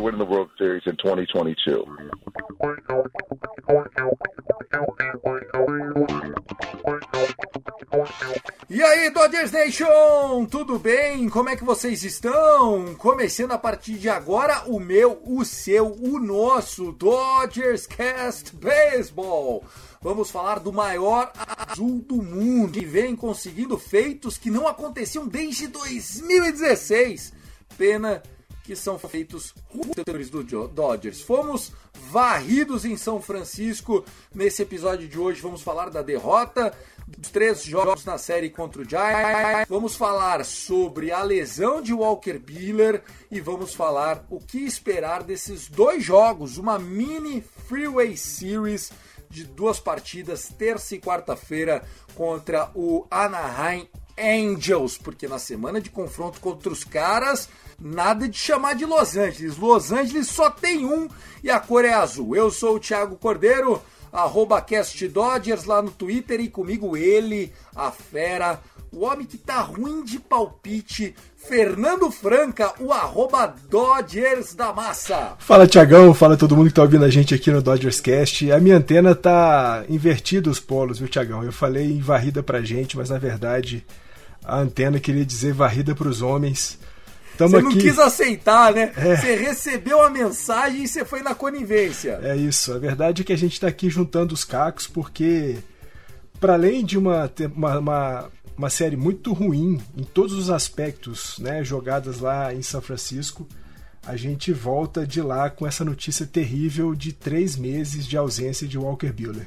Winning the World Series in 2022. E aí, Dodgers Nation, tudo bem? Como é que vocês estão? Começando a partir de agora o meu, o seu, o nosso Dodgers Cast Baseball. Vamos falar do maior azul do mundo que vem conseguindo feitos que não aconteciam desde 2016. Pena que são feitos roteiros do Dodgers. Fomos varridos em São Francisco. Nesse episódio de hoje vamos falar da derrota dos três jogos na série contra o Giants. Vamos falar sobre a lesão de Walker Buehler e vamos falar o que esperar desses dois jogos, uma mini Freeway Series de duas partidas, terça e quarta-feira contra o Anaheim Angels, porque na semana de confronto contra os caras, nada de chamar de Los Angeles. Los Angeles só tem um e a cor é azul. Eu sou o Thiago Cordeiro, arroba Cast Dodgers lá no Twitter e comigo ele, a fera, o homem que tá ruim de palpite, Fernando Franca, o arroba Dodgers da Massa. Fala Tiagão, fala todo mundo que tá ouvindo a gente aqui no Dodgers Cast. A minha antena tá invertida os polos, viu Tiagão? Eu falei em varrida pra gente, mas na verdade a antena queria dizer varrida pros homens. Tamo Você não aqui. quis aceitar, né? É. Você recebeu a mensagem e você foi na conivência. É isso, a verdade é que a gente tá aqui juntando os cacos porque para além de uma, uma, uma, uma série muito ruim em todos os aspectos, né, jogadas lá em São Francisco, a gente volta de lá com essa notícia terrível de três meses de ausência de Walker Buehler.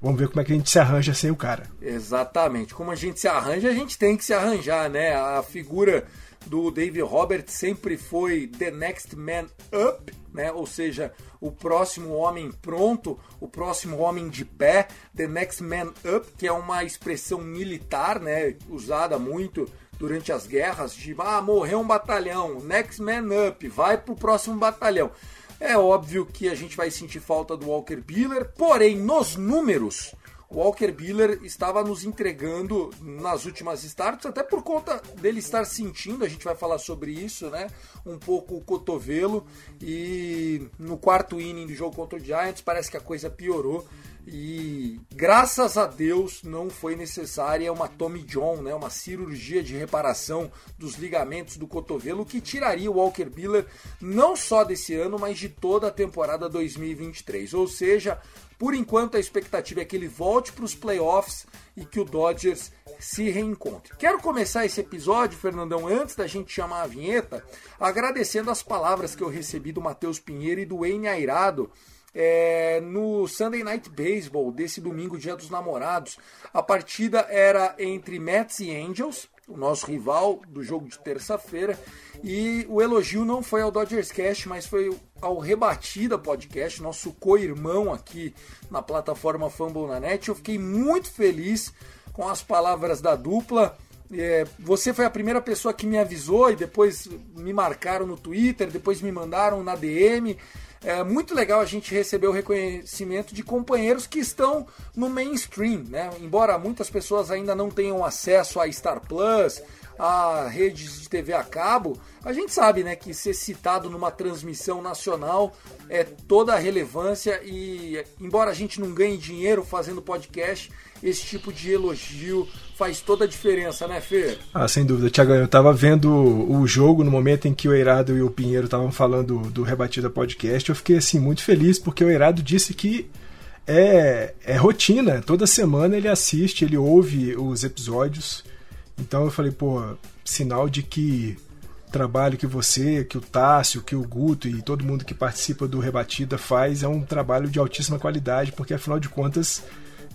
Vamos ver como é que a gente se arranja sem o cara. Exatamente. Como a gente se arranja, a gente tem que se arranjar, né? A figura do Dave Roberts sempre foi the next man up, né? Ou seja, o próximo homem pronto, o próximo homem de pé, the next man up, que é uma expressão militar, né? Usada muito durante as guerras de ah, morreu um batalhão, next man up, vai pro próximo batalhão. É óbvio que a gente vai sentir falta do Walker Buehler, porém nos números o Walker Buehler estava nos entregando nas últimas starts, até por conta dele estar sentindo, a gente vai falar sobre isso, né? Um pouco o cotovelo. E no quarto inning do jogo contra o Giants, parece que a coisa piorou. E graças a Deus não foi necessária uma Tommy John, né? Uma cirurgia de reparação dos ligamentos do cotovelo que tiraria o Walker Buehler não só desse ano, mas de toda a temporada 2023. Ou seja, por enquanto, a expectativa é que ele volte para os playoffs e que o Dodgers se reencontre. Quero começar esse episódio, Fernandão, antes da gente chamar a vinheta, agradecendo as palavras que eu recebi do Matheus Pinheiro e do Wayne Airado é, no Sunday Night Baseball desse domingo, Dia dos Namorados. A partida era entre Mets e Angels, o nosso rival do jogo de terça-feira. E o elogio não foi ao Dodgers Cast, mas foi ao Rebatida Podcast, nosso co-irmão aqui na plataforma Fumble na Net. Eu fiquei muito feliz com as palavras da dupla. É, você foi a primeira pessoa que me avisou e depois me marcaram no Twitter, depois me mandaram na DM. É muito legal a gente receber o reconhecimento de companheiros que estão no mainstream, né? Embora muitas pessoas ainda não tenham acesso a Star Plus, a redes de TV a cabo, a gente sabe né, que ser citado numa transmissão nacional é toda a relevância e, embora a gente não ganhe dinheiro fazendo podcast, esse tipo de elogio faz toda a diferença, né, Fê? Ah, sem dúvida, Tiagão. Eu tava vendo o jogo no momento em que o Eirado e o Pinheiro estavam falando do Rebatida Podcast. Eu fiquei assim muito feliz porque o Eirado disse que é, é rotina. Toda semana ele assiste, ele ouve os episódios. Então eu falei, pô, sinal de que trabalho que você, que o Tássio, que o Guto e todo mundo que participa do Rebatida faz é um trabalho de altíssima qualidade, porque afinal de contas,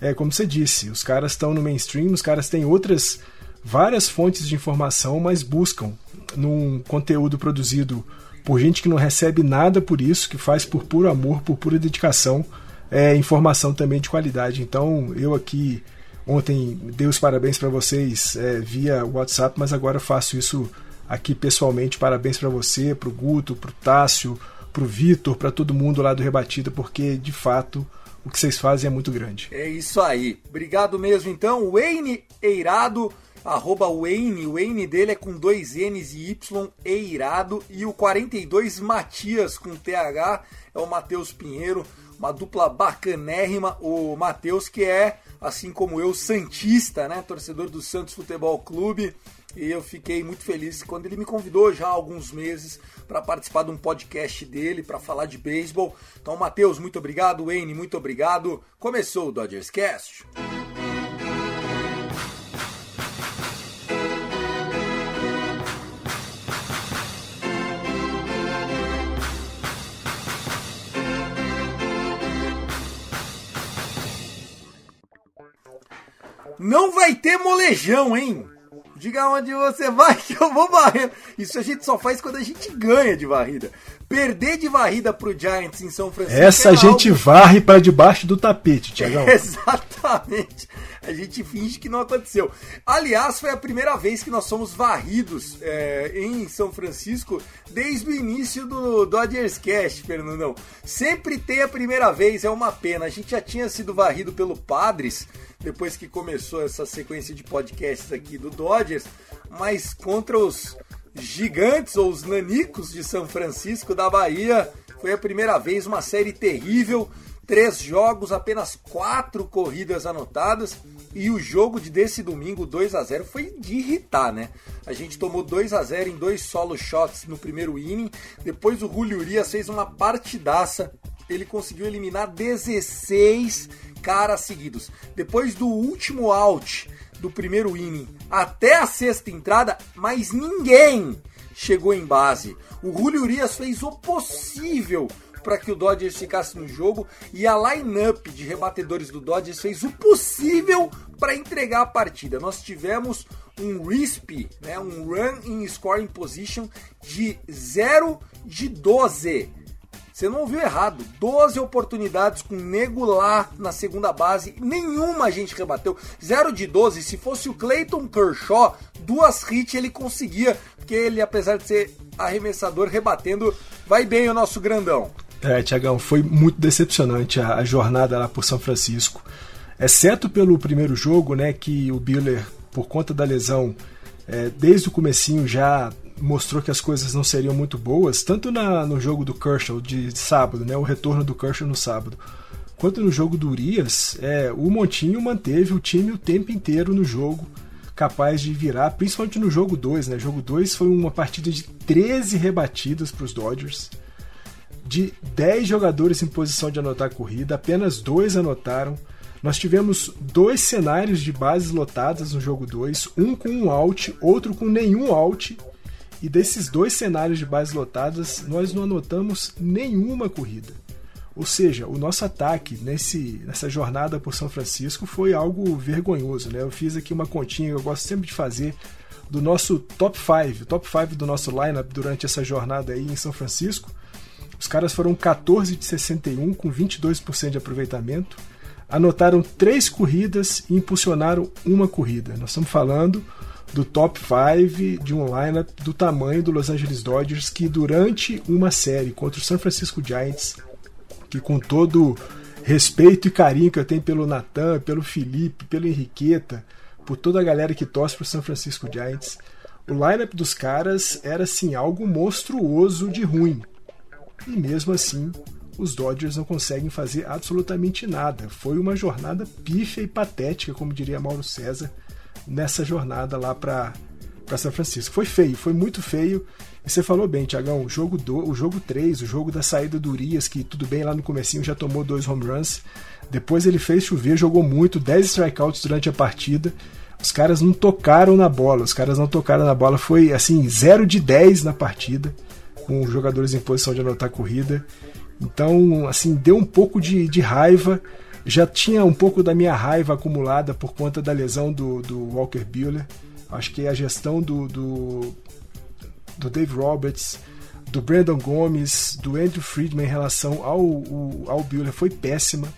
é como você disse, os caras estão no mainstream, os caras têm outras várias fontes de informação, mas buscam num conteúdo produzido por gente que não recebe nada por isso, que faz por puro amor, por pura dedicação, é, informação também de qualidade. Então eu aqui Ontem dei os parabéns para vocês é, via WhatsApp, mas agora faço isso aqui pessoalmente. Parabéns para você, para o Guto, para o Tássio, para o Vitor, para todo mundo lá do Rebatida, porque de fato o que vocês fazem é muito grande. É isso aí. Obrigado mesmo então. Wayne Eirado, arroba Wayne, o Wayne dele é com dois N's e Y, Eirado. E o 42 Matias com TH é o Matheus Pinheiro, uma dupla bacanérrima. O Matheus que é assim como eu, Santista, né? Torcedor do Santos Futebol Clube. E eu fiquei muito feliz quando ele me convidou já há alguns meses para participar de um podcast dele, para falar de beisebol. Então, Matheus, muito obrigado. Wayne, muito obrigado. Começou o Dodgers Cast. Não vai ter molejão, hein? Diga onde você vai que eu vou varrendo. Isso a gente só faz quando a gente ganha de varrida. Perder de varrida pro Giants em São Francisco. Essa é a gente algo... varre para debaixo do tapete, Tiagão. Exatamente. A gente finge que não aconteceu. Aliás, foi a primeira vez que nós somos varridos é, em São Francisco desde o início do Dodgers Cast, Fernandão. Sempre tem a primeira vez, é uma pena. A gente já tinha sido varrido pelo Padres depois que começou essa sequência de podcasts aqui do Dodgers, mas contra os gigantes ou os nanicos de São Francisco da Bahia, foi a primeira vez uma série terrível. Três jogos, apenas quatro corridas anotadas. E o jogo de desse domingo, 2 a 0 foi de irritar, né? A gente tomou 2 a 0 em dois solo shots no primeiro inning. Depois o Julio Urias fez uma partidaça. Ele conseguiu eliminar 16 caras seguidos. Depois do último out do primeiro inning até a sexta entrada, mais ninguém chegou em base. O Julio Urias fez o possível para que o Dodgers ficasse no jogo e a lineup de rebatedores do Dodgers fez o possível para entregar a partida. Nós tivemos um RISP, né, um Run in Scoring Position de 0 de 12 você não ouviu errado. 12 oportunidades com nego lá na segunda base. Nenhuma a gente rebateu. 0 de 12. Se fosse o Clayton Kershaw, duas hits ele conseguia. Porque ele, apesar de ser arremessador, rebatendo, vai bem o nosso grandão. É, Tiagão, foi muito decepcionante a, a, jornada lá por São Francisco. Exceto pelo primeiro jogo, né, que o Biller, por conta da lesão, é, desde o comecinho já mostrou que as coisas não seriam muito boas, tanto na, no jogo do Kershaw de sábado, né, o retorno do Kershaw no sábado, quanto no jogo do Urias, é, o Montinho manteve o time o tempo inteiro no jogo, capaz de virar, principalmente no jogo 2. Né? Jogo 2 foi uma partida de 13 rebatidas para os Dodgers. De 10 jogadores em posição de anotar a corrida, apenas dois anotaram. Nós tivemos dois cenários de bases lotadas no jogo 2, um com um out, outro com nenhum out, e desses dois cenários de bases lotadas, nós não anotamos nenhuma corrida. Ou seja, o nosso ataque nesse, nessa jornada por São Francisco foi algo vergonhoso. Né? Eu fiz aqui uma continha eu gosto sempre de fazer do nosso top 5, top 5 do nosso lineup durante essa jornada aí em São Francisco. Os caras foram 14 de 61 com 22% de aproveitamento, anotaram três corridas e impulsionaram uma corrida. Nós estamos falando do top 5 de um lineup do tamanho do Los Angeles Dodgers que durante uma série contra o San Francisco Giants, que com todo respeito e carinho que eu tenho pelo Natan, pelo Felipe, pelo Henriqueta, por toda a galera que torce para o San Francisco Giants, o lineup dos caras era assim algo monstruoso de ruim. E mesmo assim, os Dodgers não conseguem fazer absolutamente nada. Foi uma jornada pífia e patética, como diria Mauro César, nessa jornada lá para São Francisco. Foi feio, foi muito feio. E você falou bem, Tiagão, o jogo do, o jogo 3, o jogo da saída do Urias, que tudo bem lá no comecinho já tomou dois home runs. Depois ele fez chover, jogou muito, 10 strikeouts durante a partida. Os caras não tocaram na bola, os caras não tocaram na bola. Foi assim, 0 de 10 na partida, com os jogadores em posição de anotar corrida. Então, assim, deu um pouco de, de raiva. Já tinha um pouco da minha raiva acumulada por conta da lesão do, do Walker Buehler. Acho que a gestão do, do do Dave Roberts, do Brandon Gomes, do Andrew Friedman em relação ao, ao, ao Buehler foi péssima.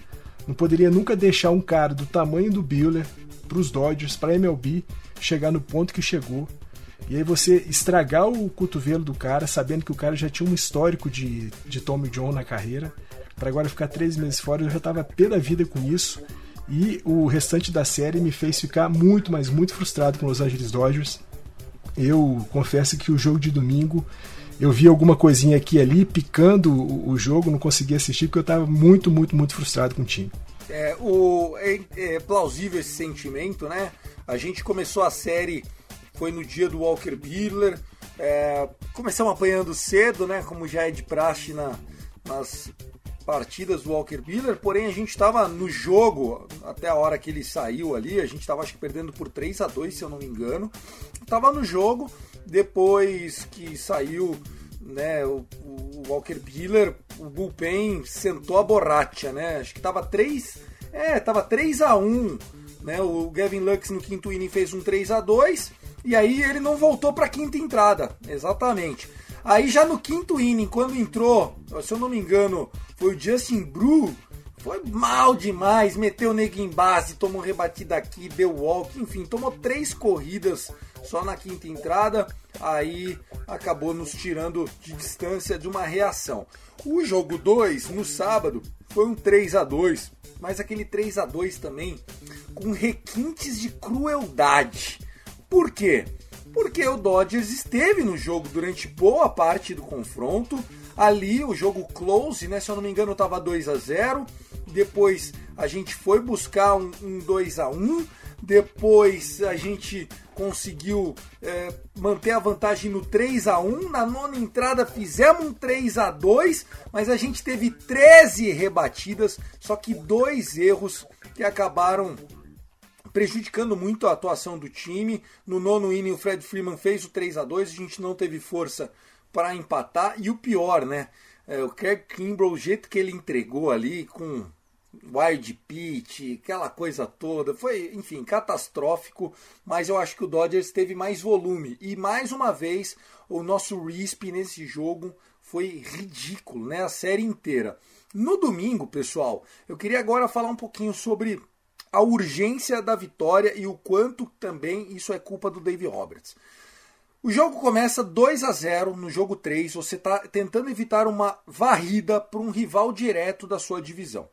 Não poderia nunca deixar um cara do tamanho do Buehler para os Dodgers, para a MLB, chegar no ponto que chegou. E aí você estragar o cotovelo do cara, sabendo que o cara já tinha um histórico de, de Tommy John na carreira, para agora ficar três meses fora, eu já estava pé da vida com isso. E o restante da série me fez ficar muito, mas muito frustrado com os Los Angeles Dodgers. Eu confesso que o jogo de domingo eu vi alguma coisinha aqui e ali picando o, jogo, não consegui assistir porque eu estava muito, muito, muito frustrado com o time. É, o, é, é, plausível esse sentimento, né? A gente começou a série, foi no dia do Walker Buehler, é, começamos apanhando cedo, né? Como já é de praxe na, nas partidas do Walker Buehler, porém a gente estava no jogo, até a hora que ele saiu ali, a gente estava acho que perdendo por 3 a 2 se eu não me engano. Tava no jogo, depois que saiu né, o, o Walker Buehler, o bullpen sentou a borracha, né? Acho que tava 3, é, tava 3 a 1, né? O Gavin Lux no quinto inning fez um 3 a 2 e aí ele não voltou para quinta entrada, exatamente. Aí já no quinto inning, quando entrou, se eu não me engano, foi o Justin Brew, foi mal demais, meteu o nego em base, tomou rebatida aqui, deu walk, enfim, tomou três corridas só na quinta entrada, aí acabou nos tirando de distância de uma reação. O jogo 2, no sábado, foi um 3 a 2 mas aquele 3 a 2 também com requintes de crueldade. Por quê? porque o Dodgers esteve no jogo durante boa parte do confronto. Ali o jogo close, né? Se eu não me engano, estava 2 a 0. Depois a gente foi buscar um, um 2 a 1. Depois a gente conseguiu é, manter a vantagem no 3 a 1 Na nona entrada fizemos um 3 a 2 mas a gente teve 13 rebatidas, só que dois erros que acabaram prejudicando muito a atuação do time. No nono inning, o Fred Freeman fez o 3 a 2 a gente não teve força para empatar. E o pior, né? É, o Craig Kimbrell, o jeito que ele entregou ali, com wide pitch, aquela coisa toda, foi, enfim, catastrófico. Mas eu acho que o Dodgers teve mais volume. E mais uma vez, o nosso RISP nesse jogo foi ridículo, né? A série inteira. No domingo, pessoal, eu queria agora falar um pouquinho sobre a urgência da vitória e o quanto também isso é culpa do Dave Roberts. O jogo começa 2 a 0 no jogo 3, você está tentando evitar uma varrida para um rival direto da sua divisão.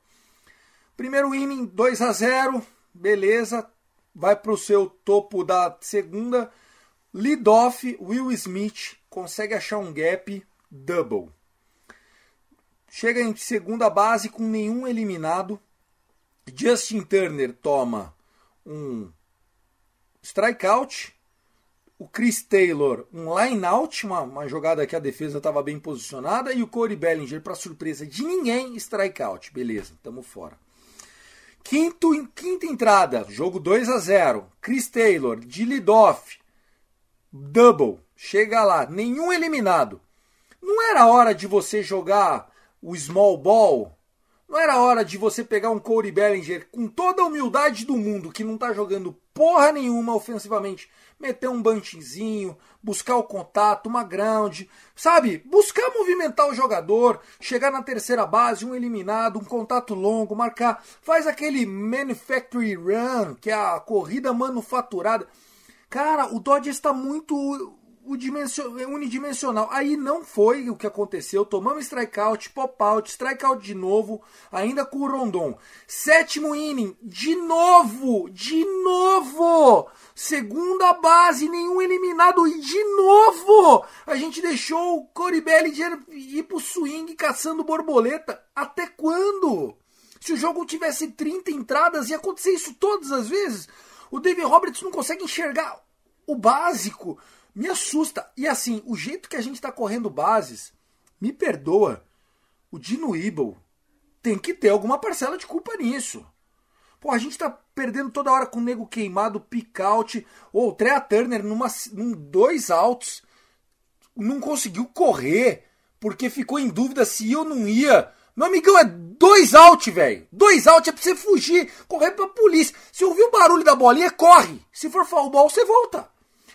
Primeiro inning 2 a 0, beleza, vai para o seu topo da segunda. Lead off, Will Smith consegue achar um gap double. Chega em segunda base com nenhum eliminado, Justin Turner toma um strikeout. O Chris Taylor, um line-out, uma, uma, jogada que a defesa estava bem posicionada. E o Corey Bellinger, para surpresa de ninguém, strikeout. Beleza, estamos fora. Quinto, quinta entrada, jogo 2 a 0 Chris Taylor, de lead-off, double, chega lá, nenhum eliminado. Não era hora de você jogar o small ball não era hora de você pegar um Corey Bellinger com toda a humildade do mundo, que não tá jogando porra nenhuma ofensivamente, meter um buntingzinho, buscar o contato, uma ground, sabe? Buscar movimentar o jogador, chegar na terceira base, um eliminado, um contato longo, marcar, faz aquele manufactory run, que é a corrida manufaturada. Cara, o Dodgers está muito unidimensional. Aí não foi o que aconteceu. Tomamos strikeout, pop-out, strikeout de novo, ainda com o Rondon. Sétimo inning, de novo, de novo. Segunda base, nenhum eliminado e de novo a gente deixou o Corey Bellinger ir pro swing caçando borboleta. Até quando? Se o jogo tivesse 30 entradas, ia acontecer isso todas as vezes. O David Roberts não consegue enxergar o básico me assusta. E assim, o jeito que a gente está correndo bases, me perdoa, o Dino Evil tem que ter alguma parcela de culpa nisso. Pô, a gente tá perdendo toda hora com o nego queimado, pick-out, ou o Trea Turner numa, num dois altos, não conseguiu correr, porque ficou em dúvida se eu não ia. Meu amigão, é dois out, velho. Dois out é pra você fugir, correr pra polícia. Se ouvir o barulho da bolinha, corre. Se for foul ball, você volta.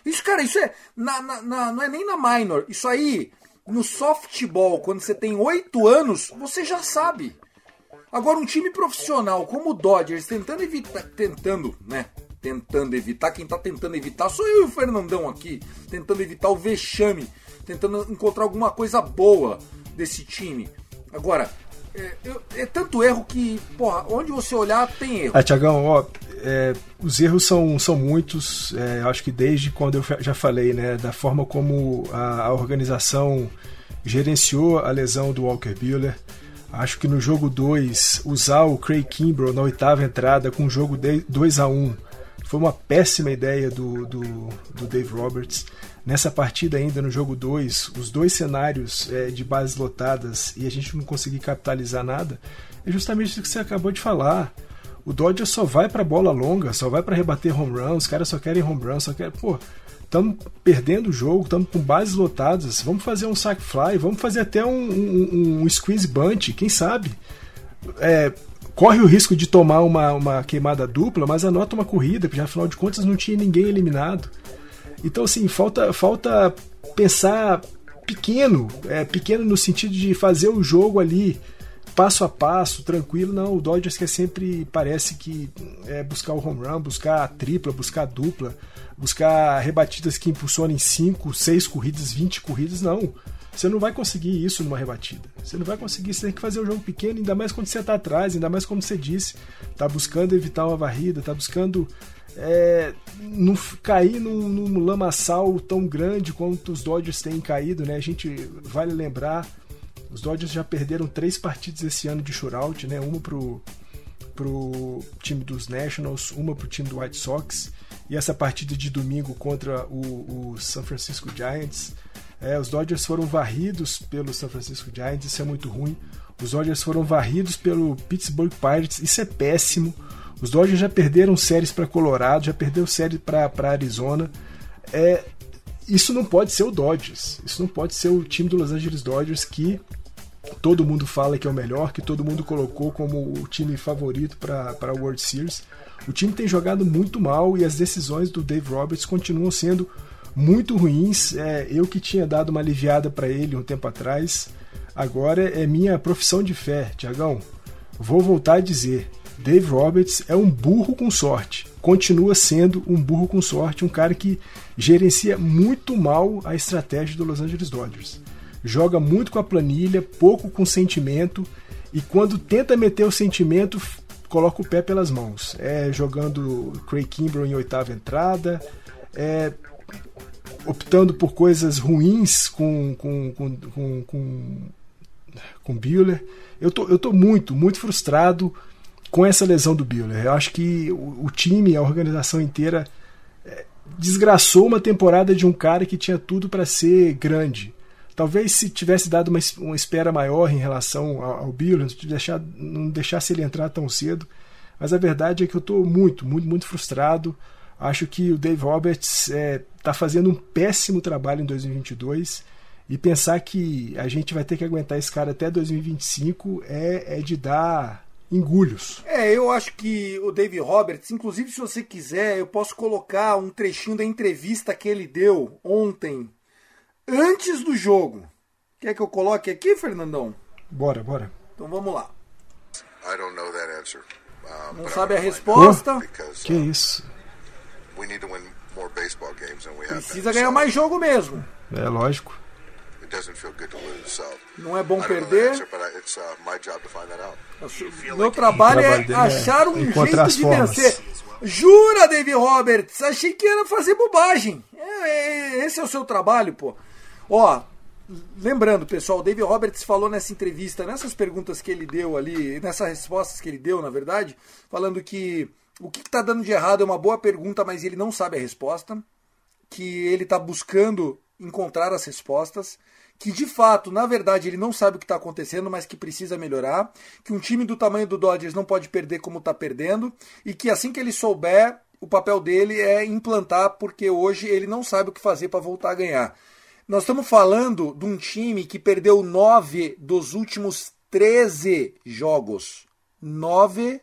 Isso, cara, isso é. Na, na, na, não é nem na minor. Isso aí, no softball, quando você tem 8 anos, você já sabe. Agora, um time profissional como o Dodgers tentando evitar. Tentando, né? Tentando evitar. Quem tá tentando evitar sou eu e o Fernandão aqui. Tentando evitar o vexame. Tentando encontrar alguma coisa boa desse time. Agora, é, é, tanto erro que, porra, onde você olhar tem erro. Ah, Tiagão, ó, é, os erros são, são muitos. É, acho que desde quando eu já falei, né, da forma como a, a organização gerenciou a lesão do Walker Buehler. Acho que no jogo 2, usar o Craig Kimbrough na oitava entrada com o jogo 2 a 1 foi uma péssima ideia do, do, do Dave Roberts. Nessa partida ainda, no jogo 2, os dois cenários é, de bases lotadas e a gente não conseguir capitalizar nada, é justamente o que você acabou de falar. O Dodgers só vai para bola longa, só vai para rebater home run, os caras só querem home run, só querem. Pô, estamos perdendo o jogo, estamos com bases lotadas, vamos fazer um sack fly, vamos fazer até um, um, um squeeze bunt, quem sabe? É, corre o risco de tomar uma, uma queimada dupla, mas anota uma corrida, porque afinal de contas não tinha ninguém eliminado. Então, assim, falta, falta pensar pequeno, é, pequeno no sentido de fazer o jogo ali passo a passo, tranquilo. Não, o Dodgers quer sempre, parece que é buscar o home run, buscar a tripla, buscar a dupla, buscar rebatidas que impulsionem 5, 6 corridas, 20 corridas. Não, você não vai conseguir isso numa rebatida. Você não vai conseguir, você tem que fazer um jogo pequeno, ainda mais quando você está atrás, ainda mais como você disse, está buscando evitar uma varrida, está buscando é, não cair num, num lamaçal tão grande quanto os Dodgers têm caído, né? A gente vale lembrar os Dodgers já perderam três partidas esse ano de shootout, né? Uma pro, pro time dos Nationals, uma pro time do White Sox e essa partida de domingo contra o, o San Francisco Giants. É, os Dodgers foram varridos pelo San Francisco Giants, isso é muito ruim. Os Dodgers foram varridos pelo Pittsburgh Pirates, isso é péssimo. Os Dodgers já perderam séries para Colorado, já perdeu série para Arizona. É, isso não pode ser o Dodgers. Isso não pode ser o time do Los Angeles Dodgers que todo mundo fala que é o melhor, que todo mundo colocou como o time favorito para a World Series. O time tem jogado muito mal e as decisões do Dave Roberts continuam sendo muito ruins. É, eu que tinha dado uma aliviada para ele um tempo atrás, agora é minha profissão de fé, Tiagão. Vou voltar a dizer: Dave Roberts é um burro com sorte. Continua sendo um burro com sorte, um cara que gerencia muito mal a estratégia do Los Angeles Dodgers joga muito com a planilha, pouco com sentimento, e quando tenta meter o sentimento, coloca o pé pelas mãos. É jogando Craig Kimbrough em oitava entrada, é optando por coisas ruins com com com com, com, com Buehler. Eu tô, eu tô muito, muito frustrado com essa lesão do Buehler. Eu acho que o, o time, a organização inteira é, desgraçou uma temporada de um cara que tinha tudo para ser grande. Talvez se tivesse dado uma, uma espera maior em relação ao, ao não, deixar, não deixasse ele entrar tão cedo. Mas a verdade é que eu estou muito, muito, muito frustrado. Acho que o Dave Roberts está é, tá fazendo um péssimo trabalho em 2022 e pensar que a gente vai ter que aguentar esse cara até 2025 é, é de dar engulhos. É, eu acho que o Dave Roberts, inclusive se você quiser, eu posso colocar um trechinho da entrevista que ele deu ontem antes do jogo. Quer que eu coloque aqui, Fernandão? Bora, bora. Então vamos lá. Uh, Não sabe a resposta? que isso? Precisa ganhar mais jogo mesmo. É lógico. It doesn't feel good to lose, so. Não é bom perder. uh, my job to find that out. Meu trabalho é é achar um jeito de vencer. Jura, Dave Roberts? Achei que era fazer bobagem. É, é, esse é o seu trabalho, pô. Ó, lembrando, pessoal, o Dave Roberts falou nessa entrevista, nessas perguntas que ele deu ali, nessas respostas que ele deu, na verdade, falando que o que está dando de errado é uma boa pergunta, mas ele não sabe a resposta. Que ele está buscando encontrar as respostas. Que de fato, na verdade, ele não sabe o que está acontecendo, mas que precisa melhorar. Que um time do tamanho do Dodgers não pode perder como está perdendo. E que assim que ele souber, o papel dele é implantar, porque hoje ele não sabe o que fazer para voltar a ganhar. Nós estamos falando de um time que perdeu nove dos últimos 13 jogos. Nove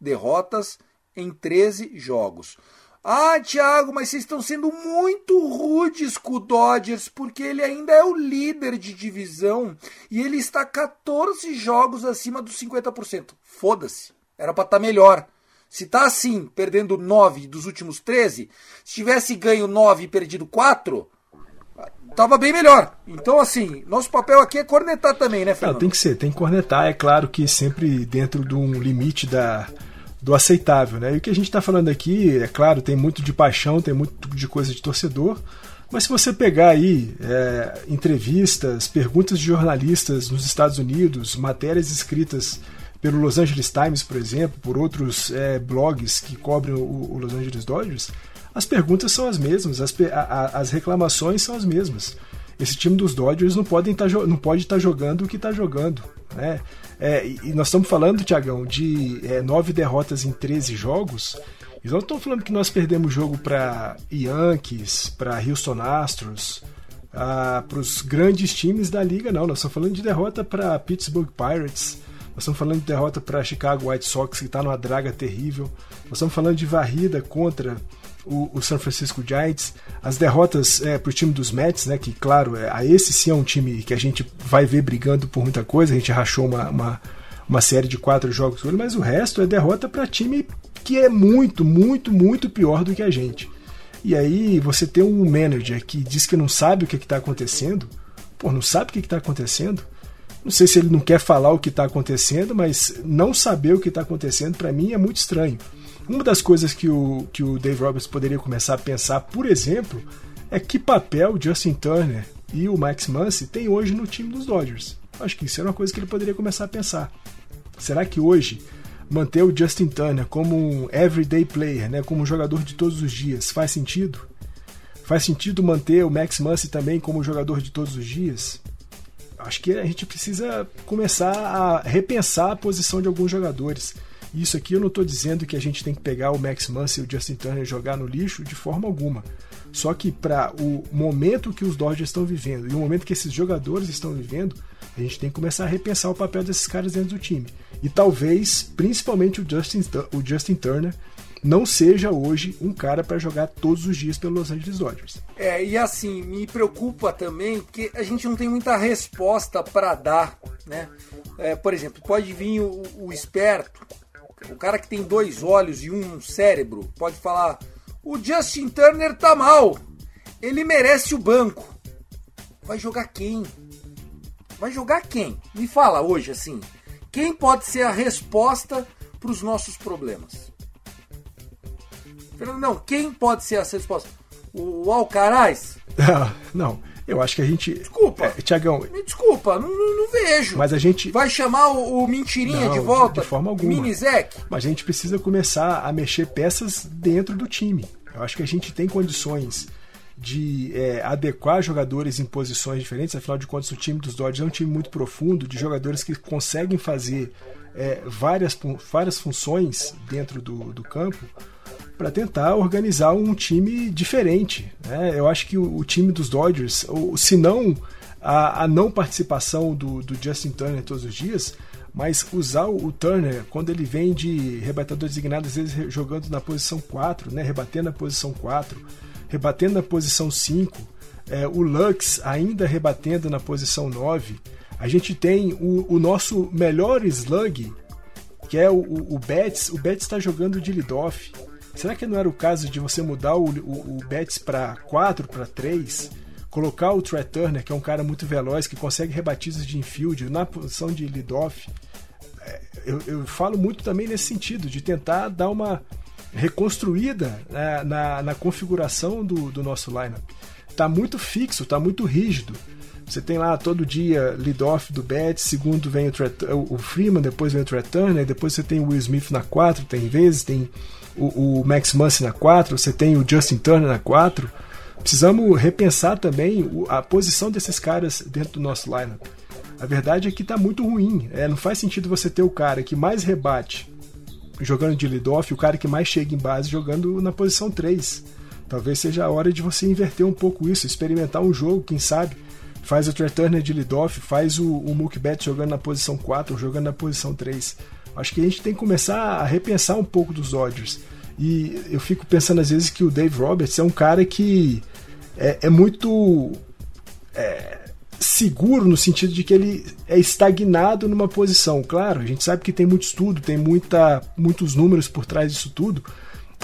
derrotas em 13 jogos. Ah, Thiago, mas vocês estão sendo muito rudes com o Dodgers, porque ele ainda é o líder de divisão e ele está 14 jogos acima dos 50%. Foda-se, era para estar melhor. Se tá assim, perdendo 9 dos últimos 13, se tivesse ganho 9 e perdido 4, tava bem melhor. Então, assim, nosso papel aqui é cornetar também, né, Não, Fernando? tem que ser, tem que cornetar. É claro que sempre dentro de um limite da, do aceitável, né? E o que a gente está falando aqui, é claro, tem muito de paixão, tem muito de coisa de torcedor. Mas se você pegar aí é, entrevistas, perguntas de jornalistas nos Estados Unidos, matérias escritas pelo Los Angeles Times, por exemplo, por outros é, blogs que cobrem o, o Los Angeles Dodgers, as perguntas são as mesmas, as, a- a- as reclamações são as mesmas. Esse time dos Dodgers não, podem tá, não pode estar jogando o que está jogando. Né? É, e nós estamos falando, Tiagão, de é, nove derrotas em 13 jogos. E nós não estamos falando que nós perdemos jogo para Yankees, para Houston Astros, para os grandes times da liga, não. Nós estamos falando de derrota para Pittsburgh Pirates. Nós estamos falando de derrota para Chicago White Sox, que está numa draga terrível. Nós estamos falando de varrida contra o, o San Francisco Giants. As derrotas é, para o time dos Mets, né, que, claro, é, a esse sim é um time que a gente vai ver brigando por muita coisa. A gente rachou uma, uma, uma série de quatro jogos com ele, mas o resto é derrota para time que é muito, muito, muito pior do que a gente. E aí você tem um manager que diz que não sabe o que está acontecendo. Pô, não sabe o que está acontecendo? Não sei se ele não quer falar o que está acontecendo, mas não saber o que está acontecendo para mim é muito estranho. Uma das coisas que o, que o Dave Roberts poderia começar a pensar, por exemplo, é que papel Justin Turner e o Max Muncy têm hoje no time dos Dodgers. Acho que isso é uma coisa que ele poderia começar a pensar. Será que hoje manter o Justin Turner como um everyday player, né, como um jogador de todos os dias, faz sentido? Faz sentido manter o Max Muncy também como jogador de todos os dias? Acho que a gente precisa começar a repensar a posição de alguns jogadores. Isso aqui eu não estou dizendo que a gente tem que pegar o Max Muncy e o Justin Turner e jogar no lixo de forma alguma. Só que para o momento que os Dodgers estão vivendo e o momento que esses jogadores estão vivendo, a gente tem que começar a repensar o papel desses caras dentro do time. E talvez, principalmente o Justin, o Justin Turner, não seja hoje um cara para jogar todos os dias pelo Los Angeles Dodgers. É, e assim, me preocupa também que a gente não tem muita resposta para dar, né? É, por exemplo, pode vir o, o esperto, o cara que tem dois olhos e um cérebro, pode falar: o Justin Turner tá mal, ele merece o banco. Vai jogar quem? Vai jogar quem? Me fala hoje assim. Quem pode ser a resposta para os nossos problemas? Fernando, não, quem pode ser essa resposta? O Alcaraz? não, eu acho que a gente. Desculpa. É, Tiagão. Me desculpa, não, não, vejo. Mas a gente. Vai chamar o, o Mentirinha Não, de volta? de forma alguma. Mini Zec? Mas a gente precisa começar a mexer peças dentro do time. Eu acho que a gente tem condições de é, adequar jogadores em posições diferentes. Afinal de contas, o time dos Dodgers é um time muito profundo, de jogadores que conseguem fazer é, várias, várias funções dentro do, do campo para tentar organizar um time diferente. Né? Eu acho que o, o time dos Dodgers, ou, se não a, a não participação do, do, Justin Turner todos os dias, mas usar o, o, Turner quando ele vem de rebatedor designado, às vezes jogando na posição 4, né? rebatendo na posição 4, rebatendo na posição 5, é, o Lux ainda rebatendo na posição 9. A gente tem o, o nosso melhor slug, que é o, o, o Betts. O Betts está jogando de leadoff. Será que não era o caso de você mudar o, o, o Betts para 4, para 3? Colocar o Trey Turner, que é um cara muito veloz, que consegue rebatizas de infield na posição de lead-off. É, eu, eu, falo muito também nesse sentido, de tentar dar uma reconstruída né, na, na, configuração do, do nosso lineup. Tá muito fixo, tá muito rígido. Você tem lá todo dia lead-off do Betts, segundo vem o, o, Freeman, depois vem o Trey Turner, depois você tem o Will Smith na 4, tem vezes, tem o, o Max Muncy na 4, você tem o Justin Turner na 4. Precisamos repensar também a posição desses caras dentro do nosso lineup. A verdade é que está muito ruim. É, não faz sentido você ter o cara que mais rebate jogando de lead-off o cara que mais chega em base jogando na posição 3. Talvez seja a hora de você inverter um pouco isso, experimentar um jogo, quem sabe faz o Turner de lead-off, faz o, o Mookie Betts jogando na posição 4, jogando na posição 3. Acho que a gente tem que começar a repensar um pouco dos Dodgers. E eu fico pensando às vezes que o Dave Roberts é um cara que é, é muito é, seguro no sentido de que ele é estagnado numa posição. Claro, a gente sabe que tem muito estudo, tem muita, muitos números por trás disso tudo,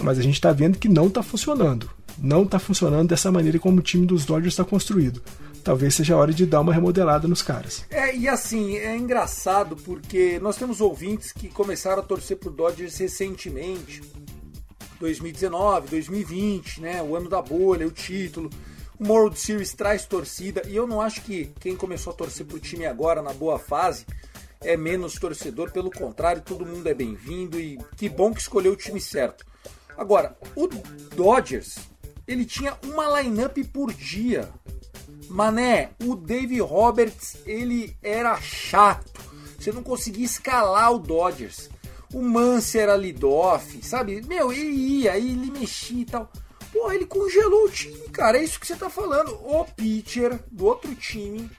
mas a gente está vendo que não está funcionando. Não está funcionando dessa maneira como o time dos Dodgers está construído talvez seja a hora de dar uma remodelada nos caras. É, e assim, é engraçado porque nós temos ouvintes que começaram a torcer pro Dodgers recentemente. 2019, 2020, né? O ano da bolha, o título. O World Series traz torcida e eu não acho que quem começou a torcer pro time agora na boa fase é menos torcedor, pelo contrário, todo mundo é bem-vindo e que bom que escolheu o time certo. Agora, o Dodgers, ele tinha uma lineup por dia. Mané, o Dave Roberts, ele era chato. Você não conseguia escalar o Dodgers. O Mance era lead-off, sabe? Meu, ele ia, ele mexia e tal. Pô, ele congelou o time, cara. É isso que você tá falando. O pitcher do outro time,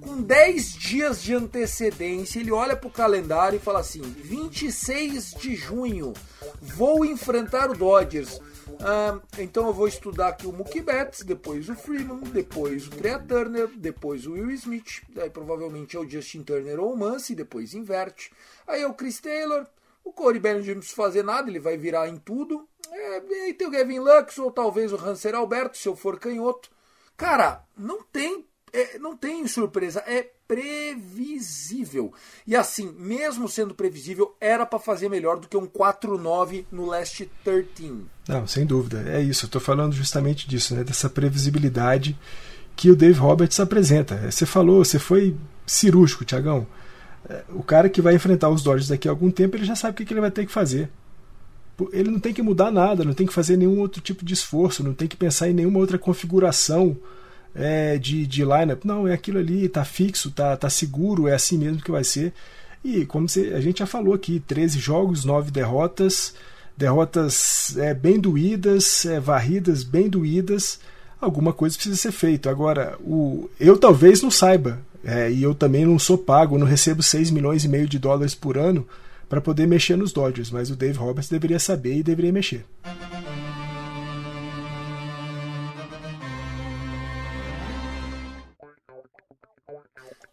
com 10 dias de antecedência, ele olha pro calendário e fala assim: 26 de junho, vou enfrentar o Dodgers. Então eu vou estudar aqui o Mookie Betts, depois o Freeman, depois o Trea Turner, depois o Will Smith, aí provavelmente é o Justin Turner ou o Muncy, depois inverte. Aí é o Chris Taylor, o Corey Bellinger não precisa fazer nada, ele vai virar em tudo. É, aí tem o Gavin Lux ou talvez o Hanser Alberto, se eu for canhoto. Cara, não tem é, não tem surpresa, é previsível. E assim, mesmo sendo previsível, era para fazer melhor do que um 4-9 no Last 13. Não, sem dúvida. É isso. Eu falando justamente disso, né? Dessa previsibilidade que o Dave Roberts apresenta. É, você falou, você foi cirúrgico, Tiagão. É, o cara que vai enfrentar os Dodgers daqui a algum tempo, ele já sabe o que ele vai ter que fazer. Ele não tem que mudar nada, não tem que fazer nenhum outro tipo de esforço, não tem que pensar em nenhuma outra configuração é, de, de lineup. Não, é aquilo ali, tá fixo, tá, tá seguro, é assim mesmo que vai ser. E como a gente já falou aqui, 13 jogos, 9 derrotas, derrotas é, bem doídas, é, varridas bem doídas. Alguma coisa precisa ser feita. Agora, o, eu talvez não saiba, é, e eu também não sou pago, não recebo 6 milhões e meio de dólares por ano para poder mexer nos Dodgers, mas o Dave Roberts deveria saber e deveria mexer.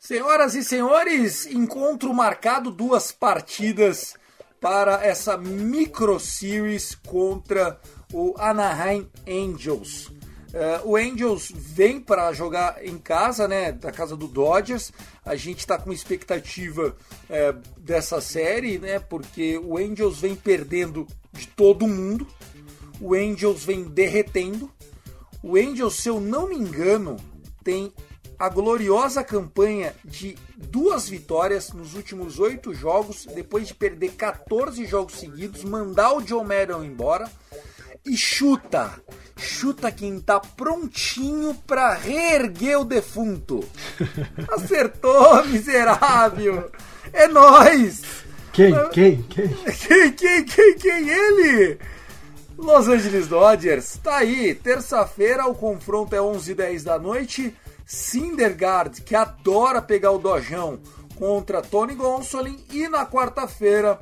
Senhoras e senhores, encontro marcado duas partidas para essa micro series contra o Anaheim Angels. Uh, o Angels vem para jogar em casa, né, da casa do Dodgers. A gente está com expectativa uh, dessa série, né, porque o Angels vem perdendo de todo mundo. O Angels vem derretendo. O Angels, se eu não me engano, tem a gloriosa campanha de duas vitórias nos últimos oito jogos, depois de perder 14 jogos seguidos, mandar o Joe Maddon embora e chuta, chuta quem tá prontinho para reerguer o defunto. Acertou, miserável. É nós. Quem? Quem? Quem? Quem? Quem? Quem? Quem? Ele? Los Angeles Dodgers. Tá aí, terça-feira o confronto é 11h10 da noite. Sindergaard, que adora pegar o dojão, contra Tony Gonsolin. E na quarta-feira,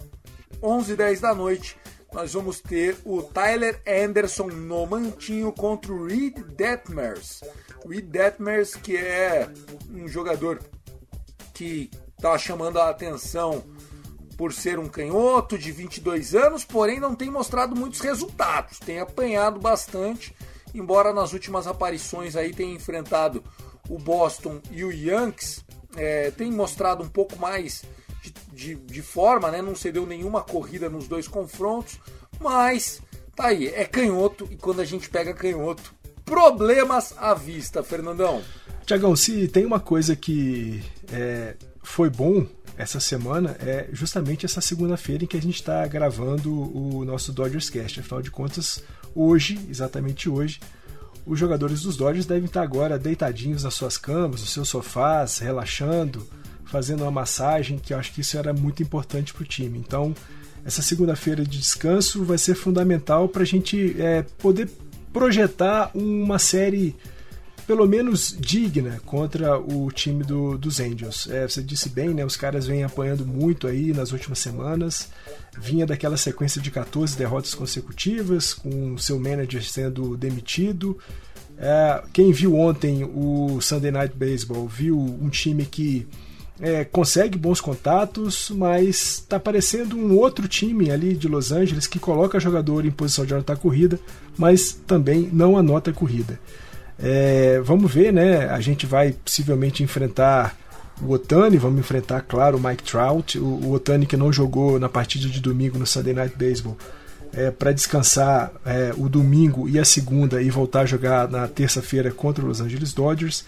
11h10 da noite, nós vamos ter o Tyler Anderson no mantinho contra o Reed Detmers. Reed Detmers, que é um jogador que está chamando a atenção por ser um canhoto de 22 anos, porém não tem mostrado muitos resultados. Tem apanhado bastante, embora nas últimas aparições aí tenha enfrentado o Boston e o Yankees, é, tem mostrado um pouco mais de, de, de forma, né? Não cedeu nenhuma corrida nos dois confrontos, mas tá aí, é canhoto e quando a gente pega canhoto, problemas à vista, Fernandão. Tiagão, se tem uma coisa que é, foi bom essa semana é justamente essa segunda-feira em que a gente está gravando o nosso Dodgers Cast. Afinal de contas, hoje, exatamente hoje, os jogadores dos Dodgers devem estar agora deitadinhos nas suas camas, nos seus sofás, relaxando, fazendo uma massagem, que eu acho que isso era muito importante para o time. Então, essa segunda-feira de descanso vai ser fundamental para a gente é, poder projetar uma série pelo menos digna contra o time do, dos Angels. É, você disse bem, né? Os caras vêm apanhando muito aí nas últimas semanas. Vinha daquela sequência de 14 derrotas consecutivas, com seu manager sendo demitido. É, quem viu ontem o Sunday Night Baseball viu um time que é, consegue bons contatos, mas está parecendo um outro time ali de Los Angeles que coloca jogador em posição de anotar corrida, mas também não anota corrida. É, vamos ver, né? A gente vai possivelmente enfrentar o Otani, vamos enfrentar, claro, o Mike Trout, o, o Otani que não jogou na partida de domingo no Sunday Night Baseball, é, para descansar é, o domingo e a segunda e voltar a jogar na terça-feira contra os Los Angeles Dodgers.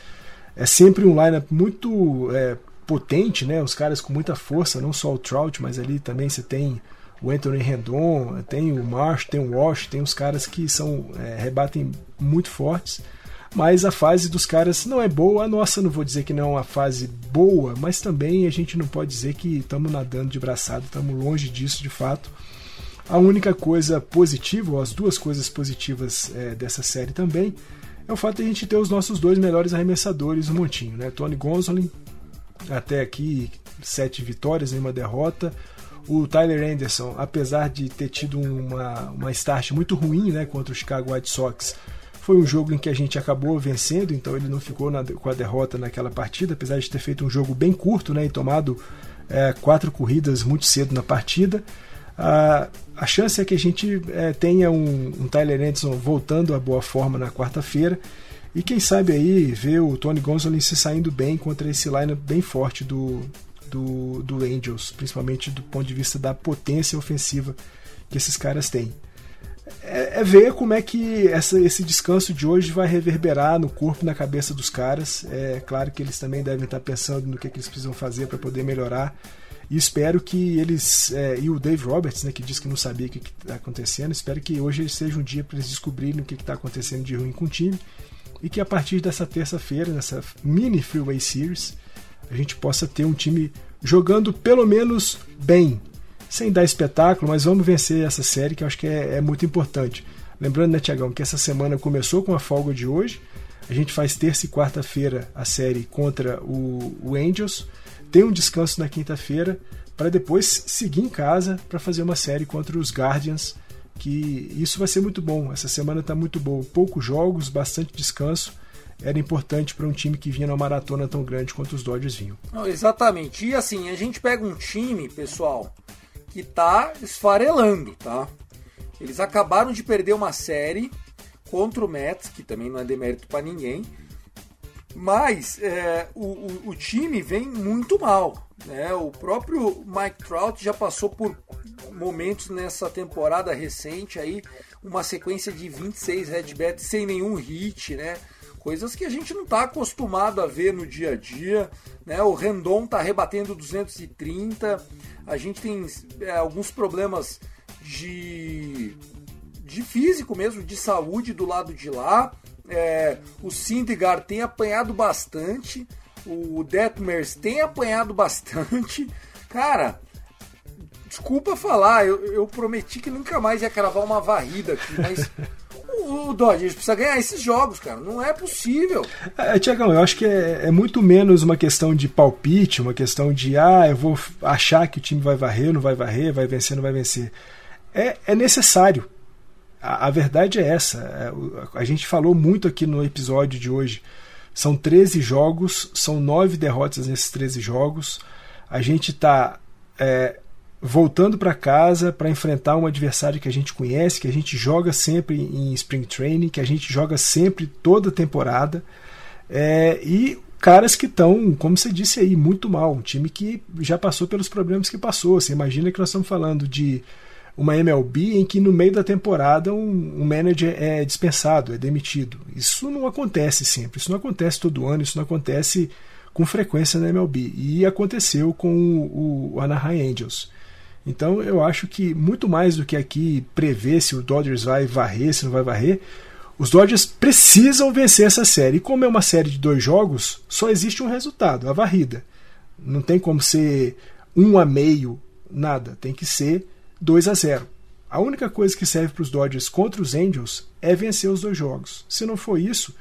É sempre um lineup muito é, potente, né? Os caras com muita força, não só o Trout, mas ali também você tem o Anthony Rendon, tem o Marsh, tem o Walsh, tem os caras que são é, rebatem muito fortes mas a fase dos caras não é boa. A nossa, não vou dizer que não é uma fase boa, mas também a gente não pode dizer que estamos nadando de braçada, estamos longe disso de fato. A única coisa positiva, ou as duas coisas positivas é, dessa série também, é o fato de a gente ter os nossos dois melhores arremessadores no montinho, né? Tony Gonsolin, até aqui, sete vitórias, nenhuma derrota. O Tyler Anderson, apesar de ter tido uma, uma start muito ruim né, contra o Chicago White Sox, foi um jogo em que a gente acabou vencendo, então ele não ficou na, com a derrota naquela partida, apesar de ter feito um jogo bem curto né, e tomado é, quatro corridas muito cedo na partida. A, a chance é que a gente é, tenha um, um Tyler Anderson voltando à boa forma na quarta-feira. E quem sabe aí ver o Tony Gonzalez se saindo bem contra esse lineup bem forte do, do, do Angels, principalmente do ponto de vista da potência ofensiva que esses caras têm é, é, ver como é que essa, esse descanso de hoje vai reverberar no corpo e na cabeça dos caras. É claro que eles também devem estar pensando no que, é que eles precisam fazer para poder melhorar. E espero que eles. É, e o Dave Roberts, né, que disse que não sabia o que está acontecendo, espero que hoje seja um dia para eles descobrirem o que está acontecendo de ruim com o time. E que a partir dessa terça-feira, nessa mini Freeway Series, a gente possa ter um time jogando pelo menos bem, sem dar espetáculo, mas vamos vencer essa série que eu acho que é, é muito importante. Lembrando, né, Tiagão, que essa semana começou com a folga de hoje. A gente faz terça e quarta-feira a série contra o, o Angels. Tem um descanso na quinta-feira para depois seguir em casa para fazer uma série contra os Guardians. Que isso vai ser muito bom. Essa semana está muito boa. Poucos jogos, bastante descanso. Era importante para um time que vinha numa maratona tão grande quanto os Dodgers vinham. Não, exatamente. E assim, a gente pega um time, pessoal, que tá esfarelando, tá? Eles acabaram de perder uma série contra o Mets, que também não é demérito para ninguém, mas é, o, o, o, time vem muito mal. Né? O próprio Mike Trout já passou por momentos nessa temporada recente aí, uma sequência de 26 red sem nenhum hit, né? Coisas que a gente não está acostumado a ver no dia a dia. Né? O Rendon está rebatendo 230. A gente tem é, alguns problemas de, de físico mesmo, de saúde do lado de lá. É, o Syndergaard tem apanhado bastante. O Detmers tem apanhado bastante. Cara, desculpa falar, eu, eu prometi que nunca mais ia cravar uma varrida aqui, mas o Dodgers precisa ganhar esses jogos, cara. Não é possível. É, Tiagão, eu acho que é, é, muito menos uma questão de palpite, uma questão de, ah, eu vou achar que o time vai varrer, não vai varrer, vai vencer, não vai vencer. É, é necessário. A, a verdade é essa. É, a gente falou muito aqui no episódio de hoje. São 13 jogos, são 9 derrotas nesses 13 jogos. A gente está é, voltando para casa para enfrentar um adversário que a gente conhece, que a gente joga sempre em Spring Training, que a gente joga sempre toda temporada. É, e caras que estão, como você disse aí, muito mal. Um time que já passou pelos problemas que passou. Você imagina que nós estamos falando de uma MLB em que no meio da temporada um, um manager é dispensado, é demitido. Isso não acontece sempre, isso não acontece todo ano, isso não acontece com frequência na MLB. E aconteceu com o, o Anaheim Angels. Então eu acho que muito mais do que aqui prever se o Dodgers vai varrer, se não vai varrer, os Dodgers precisam vencer essa série. E como é uma série de dois jogos, só existe um resultado, a varrida. Não tem como ser um a meio, nada. Tem que ser 2 a 0. A única coisa que serve para os Dodgers contra os Angels é vencer os dois jogos. Se não for isso,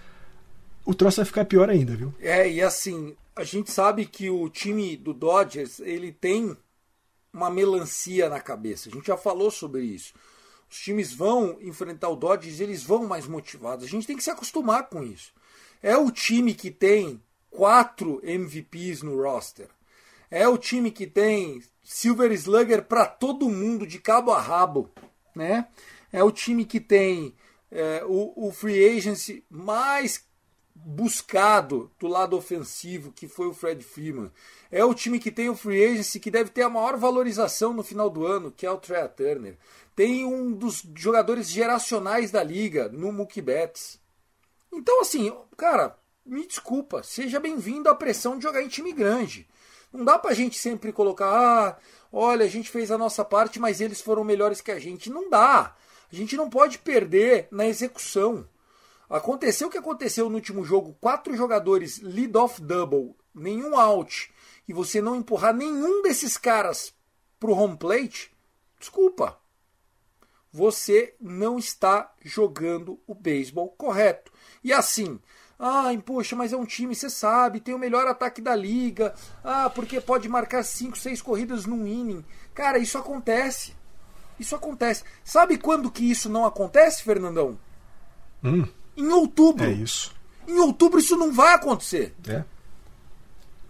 o troço vai ficar pior ainda, viu? É, e assim, a gente sabe que o time do Dodgers, ele tem uma melancia na cabeça. A gente já falou sobre isso. Os times vão enfrentar o Dodgers, eles vão mais motivados. A gente tem que se acostumar com isso. É o time que tem quatro MVPs no roster. É o time que tem Silver Slugger para todo mundo de cabo a rabo, né? É o time que tem é, o, o free agency mais buscado do lado ofensivo, que foi o Fred Freeman. É o time que tem o free agency que deve ter a maior valorização no final do ano, que é o Trey Turner. Tem um dos jogadores geracionais da liga no Mookie Betts. Então, assim, cara, me desculpa, seja bem-vindo à pressão de jogar em time grande. Não dá pra gente sempre colocar, ah, olha, a gente fez a nossa parte, mas eles foram melhores que a gente. Não dá. A gente não pode perder na execução. Aconteceu o que aconteceu no último jogo: quatro jogadores lead-off double, nenhum out, e você não empurrar nenhum desses caras pro home plate. Desculpa. Você não está jogando o beisebol correto. E assim, Ai, poxa, mas é um time, você sabe, tem o melhor ataque da liga. Ah, porque pode marcar 5, 6 corridas num inning. Cara, isso acontece. Isso acontece. Sabe quando que isso não acontece, Fernandão? Hum, Em outubro. é isso. Em outubro isso não vai acontecer. É.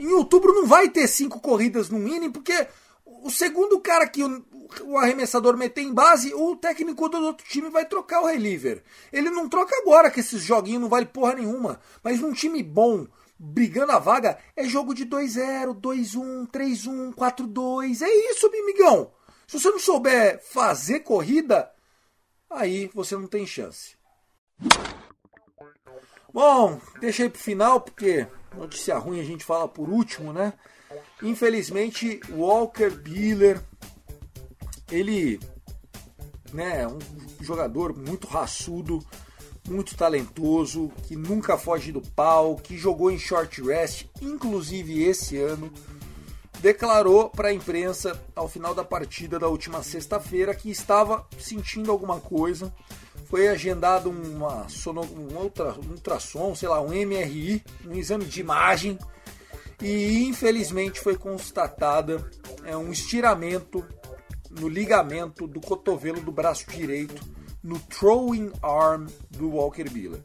Em outubro não vai ter cinco corridas num inning, porque o segundo cara que o, o arremessador meter em base, o técnico do outro time vai trocar o reliever. Ele não troca agora, que esses joguinhos não vale porra nenhuma. Mas num time bom, brigando a vaga, é jogo de 2-0, 2-1, 3-1, 4-2. É isso, mimigão. Se você não souber fazer corrida, aí você não tem chance. Bom, deixei pro final, porque notícia ruim a gente fala por último, né? Infelizmente, Walker Buehler, ele né, é um jogador muito raçudo, muito talentoso, que nunca foge do pau, que jogou em short rest, inclusive esse ano, declarou para a imprensa ao final da partida da última sexta-feira que estava sentindo alguma coisa. Foi agendado uma sono, um, ultra, ultrassom, sei lá, um MRI, um exame de imagem, e infelizmente foi constatada é, um estiramento no ligamento do cotovelo do braço direito, no throwing arm do Walker Buehler.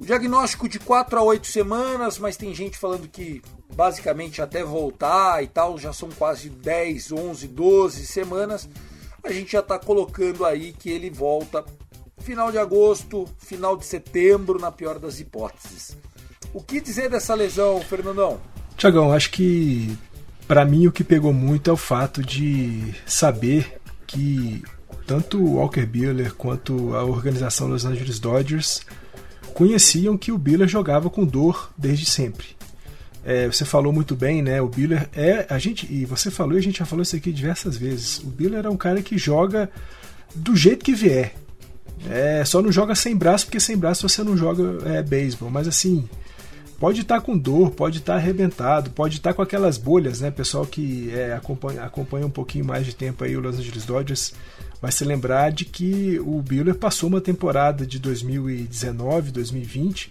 O diagnóstico de 4 a 8 semanas, mas tem gente falando que basicamente até voltar e tal, já são quase 10, 11, 12 semanas. A gente já está colocando aí que ele volta final de agosto, final de setembro, na pior das hipóteses. O que dizer dessa lesão, Fernandão? Tiagão, acho que para mim o que pegou muito é o fato de saber que tanto o Walker Buehler quanto a organização Los Angeles Dodgers conheciam que o Buehler jogava com dor desde sempre. É, você falou muito bem, né? O Buehler é a gente e você falou e a gente já falou isso aqui diversas vezes. O Buehler é um cara que joga do jeito que vier. É, só não joga sem braço porque sem braço você não joga é, beisebol. Mas assim, pode estar tá com dor, pode estar tá arrebentado, pode estar tá com aquelas bolhas, né? Pessoal que é, acompanha, acompanha um pouquinho mais de tempo aí o Los Angeles Dodgers vai se lembrar de que o Buehler passou uma temporada de 2019, 2020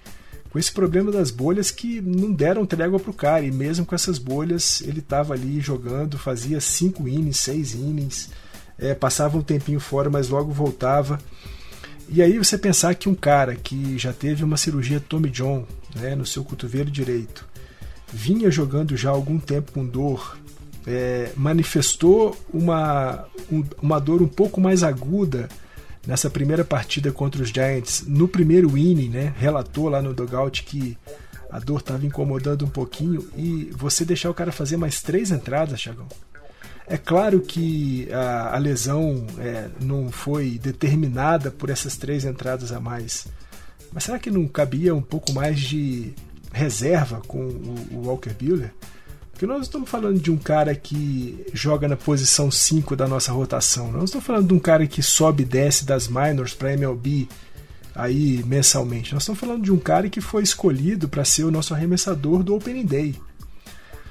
com esse problema das bolhas que não deram trégua para o cara e mesmo com essas bolhas ele estava ali jogando, fazia cinco innings, seis innings, é, passava um tempinho fora, mas logo voltava. E aí você pensar que um cara que já teve uma cirurgia Tommy John né, no seu cotovelo direito, vinha jogando já há algum tempo com dor, é, manifestou uma, um, uma dor um pouco mais aguda nessa primeira partida contra os Giants. No primeiro inning, né, relatou lá no dugout que a dor estava incomodando um pouquinho e você deixar o cara fazer mais três entradas, Chagão. É claro que a, a lesão é, não foi determinada por essas três entradas a mais, mas será que não cabia um pouco mais de reserva com o, o Walker Buehler? Porque nós estamos falando de um cara que joga na posição 5 da nossa rotação. Nós estamos falando de um cara que sobe e desce das minors para MLB aí mensalmente. Nós estamos falando de um cara que foi escolhido para ser o nosso arremessador do Opening Day.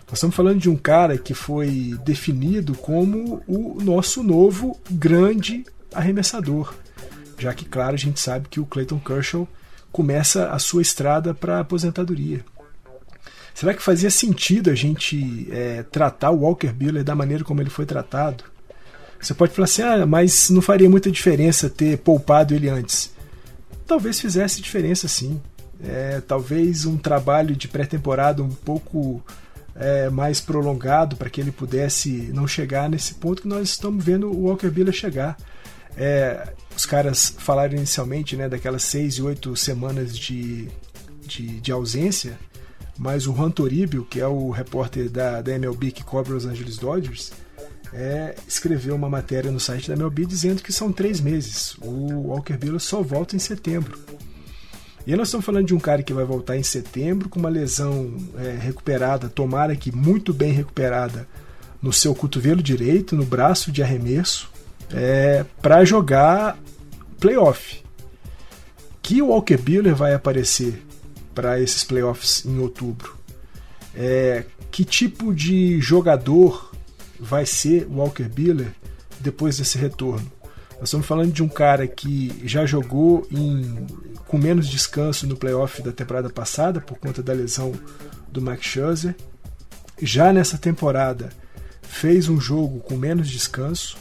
Nós estamos falando de um cara que foi definido como o nosso novo grande arremessador. Já que, claro, a gente sabe que o Clayton Kershaw começa a sua estrada para a aposentadoria. Será que fazia sentido a gente é, tratar o Walker Buehler da maneira como ele foi tratado? Você pode falar assim, ah, mas não faria muita diferença ter poupado ele antes. Talvez fizesse diferença sim. É, talvez um trabalho de pré-temporada um pouco é, mais prolongado para que ele pudesse não chegar nesse ponto que nós estamos vendo o Walker Buehler chegar. É, os caras falaram inicialmente né, daquelas seis e oito semanas de, de, de ausência mas o Juan Toribio, que é o repórter da, da MLB que cobre os Angeles Dodgers, é, escreveu uma matéria no site da MLB dizendo que são três meses. O Walker Buehler só volta em setembro. E nós estamos falando de um cara que vai voltar em setembro com uma lesão é, recuperada, tomara que muito bem recuperada, no seu cotovelo direito, no braço de arremesso, é, para jogar playoff. Que Walker Buehler vai aparecer para esses playoffs em outubro. É, que tipo de jogador vai ser o Walker Buehler depois desse retorno? Nós estamos falando de um cara que já jogou em, com menos descanso no playoff da temporada passada por conta da lesão do Max Scherzer. Já nessa temporada fez um jogo com menos descanso.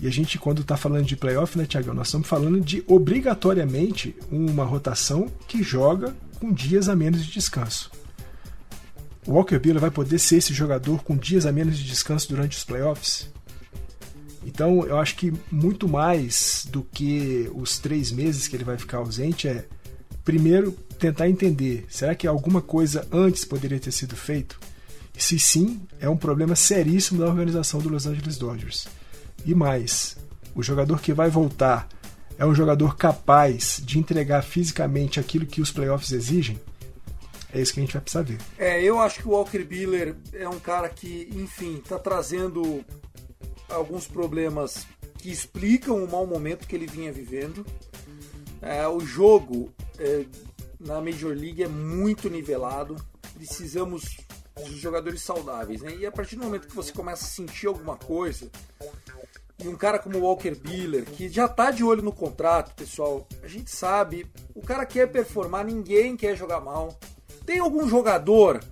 E a gente, quando está falando de playoff, né, Tiagão, nós estamos falando de obrigatoriamente uma rotação que joga com dias a menos de descanso. O Walker Buehler vai poder ser esse jogador com dias a menos de descanso durante os playoffs? Então, eu acho que muito mais do que os três meses que ele vai ficar ausente é, primeiro, tentar entender: será que alguma coisa antes poderia ter sido feito? Se sim, é um problema seríssimo da organização do Los Angeles Dodgers. E mais, o jogador que vai voltar é um jogador capaz de entregar fisicamente aquilo que os playoffs exigem? É isso que a gente vai precisar ver. É, eu acho que o Walker Buehler é um cara que, enfim, está trazendo alguns problemas que explicam o mau momento que ele vinha vivendo. É, o jogo é, na Major League é muito nivelado. Precisamos de jogadores saudáveis, né? E a partir do momento que você começa a sentir alguma coisa, e um cara como o Walker Buehler, que já tá de olho no contrato, pessoal, a gente sabe, o cara quer performar, ninguém quer jogar mal. Tem algum jogador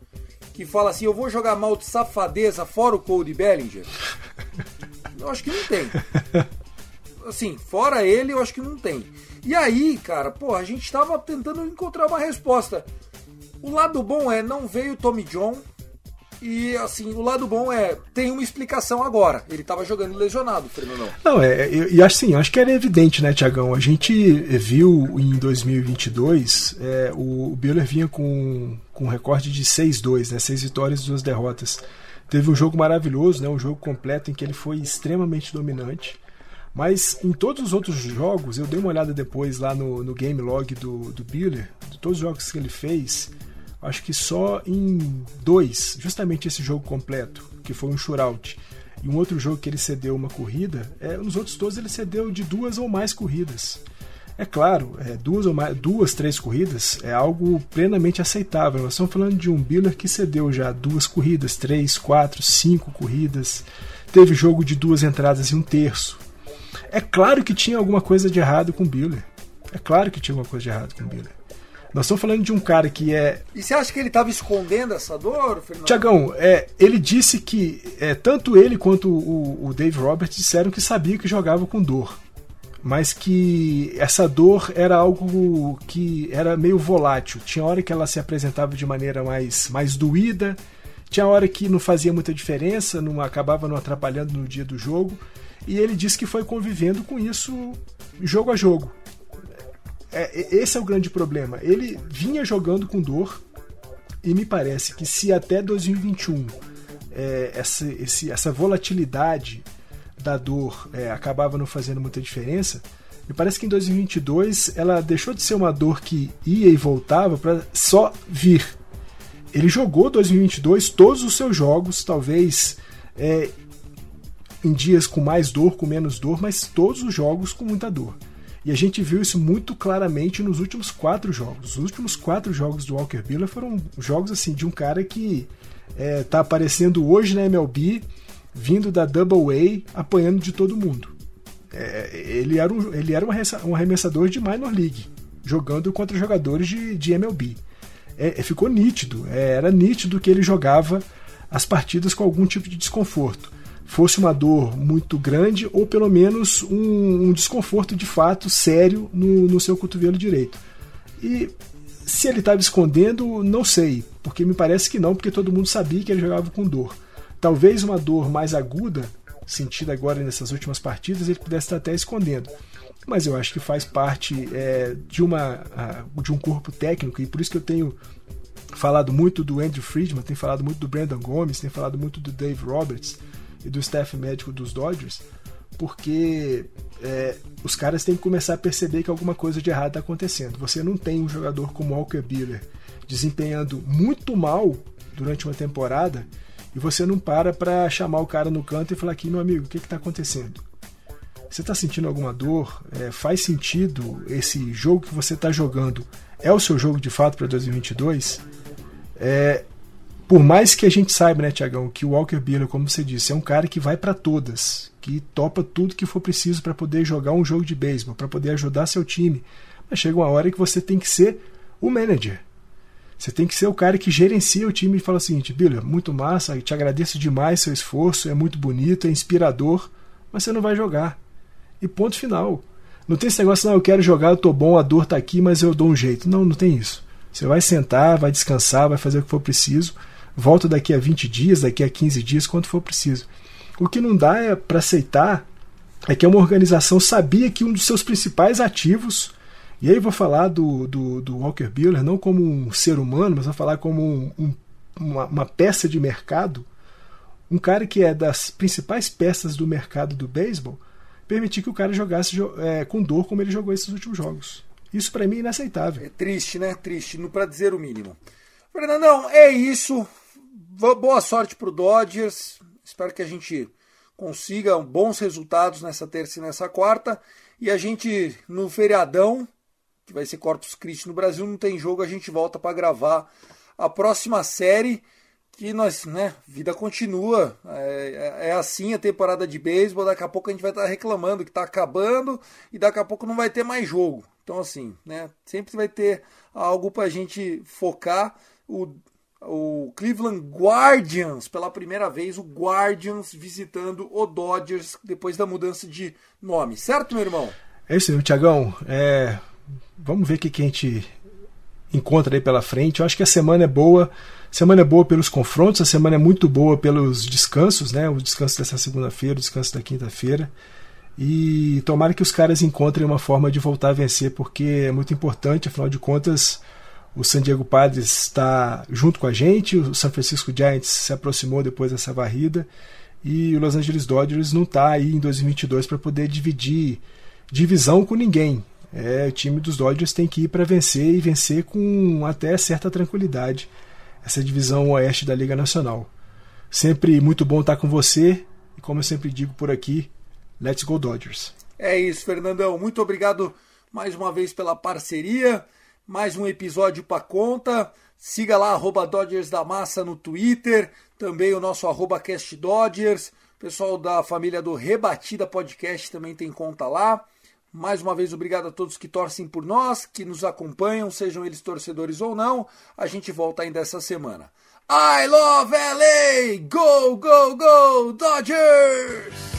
que fala assim, eu vou jogar mal de safadeza fora o Cody Bellinger? Eu acho que não tem. Assim, fora ele, eu acho que não tem. E aí, cara, pô, a gente tava tentando encontrar uma resposta. O lado bom é, não veio Tommy John, e assim, o lado bom é, tem uma explicação agora. Ele estava jogando lesionado, Fernando. Não, é, e assim, acho que era evidente, né, Tiagão? A gente viu em 2022 é, o, o Buehler vinha com, com um recorde de 6-2, né? 6 vitórias e 2 derrotas. Teve um jogo maravilhoso, né? Um jogo completo em que ele foi extremamente dominante. Mas em todos os outros jogos, eu dei uma olhada depois lá no, no game log do, do Buehler, de todos os jogos que ele fez, acho que só em dois, justamente esse jogo completo, que foi um shootout, e um outro jogo que ele cedeu uma corrida, é, nos outros todos ele cedeu de duas ou mais corridas. É claro, é, duas ou mais, duas, três corridas é algo plenamente aceitável. Nós estamos falando de um Biller que cedeu já duas corridas, três, quatro, cinco corridas. Teve jogo de duas entradas e um terço. É claro que tinha alguma coisa de errado com o Biller. É claro que tinha alguma coisa de errado com o Biller. Nós estamos falando de um cara que é. E você acha que ele estava escondendo essa dor, Fernando? Tiagão, é, ele disse que é, tanto ele quanto o, o Dave Roberts disseram que sabia que jogava com dor. Mas que essa dor era algo que era meio volátil. Tinha hora que ela se apresentava de maneira mais, mais doída, Tinha hora que não fazia muita diferença, não acabava não atrapalhando no dia do jogo. E ele disse que foi convivendo com isso jogo a jogo. É, esse é o grande problema. Ele vinha jogando com dor, e me parece que se até 2021 é, essa, esse, essa volatilidade da dor é, acabava não fazendo muita diferença, me parece que em 2022 ela deixou de ser uma dor que ia e voltava para só vir. Ele jogou 2022 todos os seus jogos, talvez é, em dias com mais dor, com menos dor, mas todos os jogos com muita dor. E a gente viu isso muito claramente nos últimos quatro jogos. Os últimos quatro jogos do Walker Buehler foram jogos assim de um cara que é, tá aparecendo hoje na MLB, vindo da Double A, apanhando de todo mundo. É, ele era, um, ele era um arremessador de minor league, jogando contra jogadores de, de MLB. É, é, ficou nítido, é, era nítido que ele jogava as partidas com algum tipo de desconforto. Fosse uma dor muito grande ou pelo menos um, um desconforto de fato sério no, no seu cotovelo direito. E se ele estava escondendo, não sei, porque me parece que não, porque todo mundo sabia que ele jogava com dor. Talvez uma dor mais aguda sentido agora nessas últimas partidas, ele pudesse estar até escondendo. Mas eu acho que faz parte é, de, uma, de um corpo técnico, e por isso que eu tenho falado muito do Andrew Friedman, tenho falado muito do Brandon Gomes, tenho falado muito do Dave Roberts e do staff médico dos Dodgers, porque é, os caras têm que começar a perceber que alguma coisa de errado está acontecendo. Você não tem um jogador como Walker Buehler desempenhando muito mal durante uma temporada e você não para para chamar o cara no canto e falar aqui, meu amigo, o que está acontecendo? Você está sentindo alguma dor? É, faz sentido esse jogo que você está jogando? É o seu jogo de fato para 2022? É, por mais que a gente saiba, né, Tiagão, que o Walker Buehler, como você disse, é um cara que vai para todas, que topa tudo que for preciso para poder jogar um jogo de beisebol, para poder ajudar seu time. Mas chega uma hora que você tem que ser o manager. Você tem que ser o cara que gerencia o time e fala o seguinte: Billy, muito massa, te agradeço demais seu esforço, é muito bonito, é inspirador, mas você não vai jogar. E ponto final. Não tem esse negócio, não, eu quero jogar, eu tô bom, a dor tá aqui, mas eu dou um jeito. Não, não tem isso. Você vai sentar, vai descansar, vai fazer o que for preciso. Volta daqui a 20 dias, daqui a 15 dias, quanto for preciso. O que não dá é para aceitar é que uma organização sabia que um dos seus principais ativos e aí eu vou falar do, do, do Walker Buehler não como um ser humano, mas vou falar como um, um, uma, uma peça de mercado. Um cara que é das principais peças do mercado do beisebol, permitir que o cara jogasse é, com dor como ele jogou esses últimos jogos. Isso para mim é inaceitável. É triste, né? Triste, para dizer o mínimo. Fernandão, é isso. Boa sorte pro Dodgers. Espero que a gente consiga bons resultados nessa terça e nessa quarta. E a gente, no feriadão, que vai ser Corpus Christi no Brasil, não tem jogo, a gente volta para gravar a próxima série que nós, né, vida continua, é, é, assim a temporada de beisebol, daqui a pouco a gente vai estar tá reclamando que está acabando e daqui a pouco não vai ter mais jogo. Então assim, né, sempre vai ter algo para a gente focar. O, o Cleveland Guardians, pela primeira vez, o Guardians visitando o Dodgers depois da mudança de nome, certo, meu irmão? É isso Tiagão. É, vamos ver o que, que a gente encontra aí pela frente. Eu acho que a semana é boa. Semana é boa pelos confrontos, a semana é muito boa pelos descansos, né? O descanso dessa segunda-feira, o descanso da quinta-feira. E tomara que os caras encontrem uma forma de voltar a vencer, porque é muito importante, afinal de contas, o San Diego Padres está junto com a gente, o San Francisco Giants se aproximou depois dessa varrida e o Los Angeles Dodgers não está aí em 2022 para poder dividir divisão com ninguém. É, o time dos Dodgers tem que ir para vencer e vencer com até certa tranquilidade essa divisão oeste da Liga Nacional. Sempre muito bom estar com você e como eu sempre digo por aqui, let's go Dodgers. É isso, Fernandão. Muito obrigado mais uma vez pela parceria. Mais um episódio para conta. Siga lá, arroba Dodgers da Massa no Twitter. Também o nosso arroba Cast Dodgers. Pessoal da família do Rebatida Podcast também tem conta lá. Mais uma vez, obrigado a todos que torcem por nós, que nos acompanham, sejam eles torcedores ou não. A gente volta ainda essa semana. I love LA! Go, go, go, Dodgers!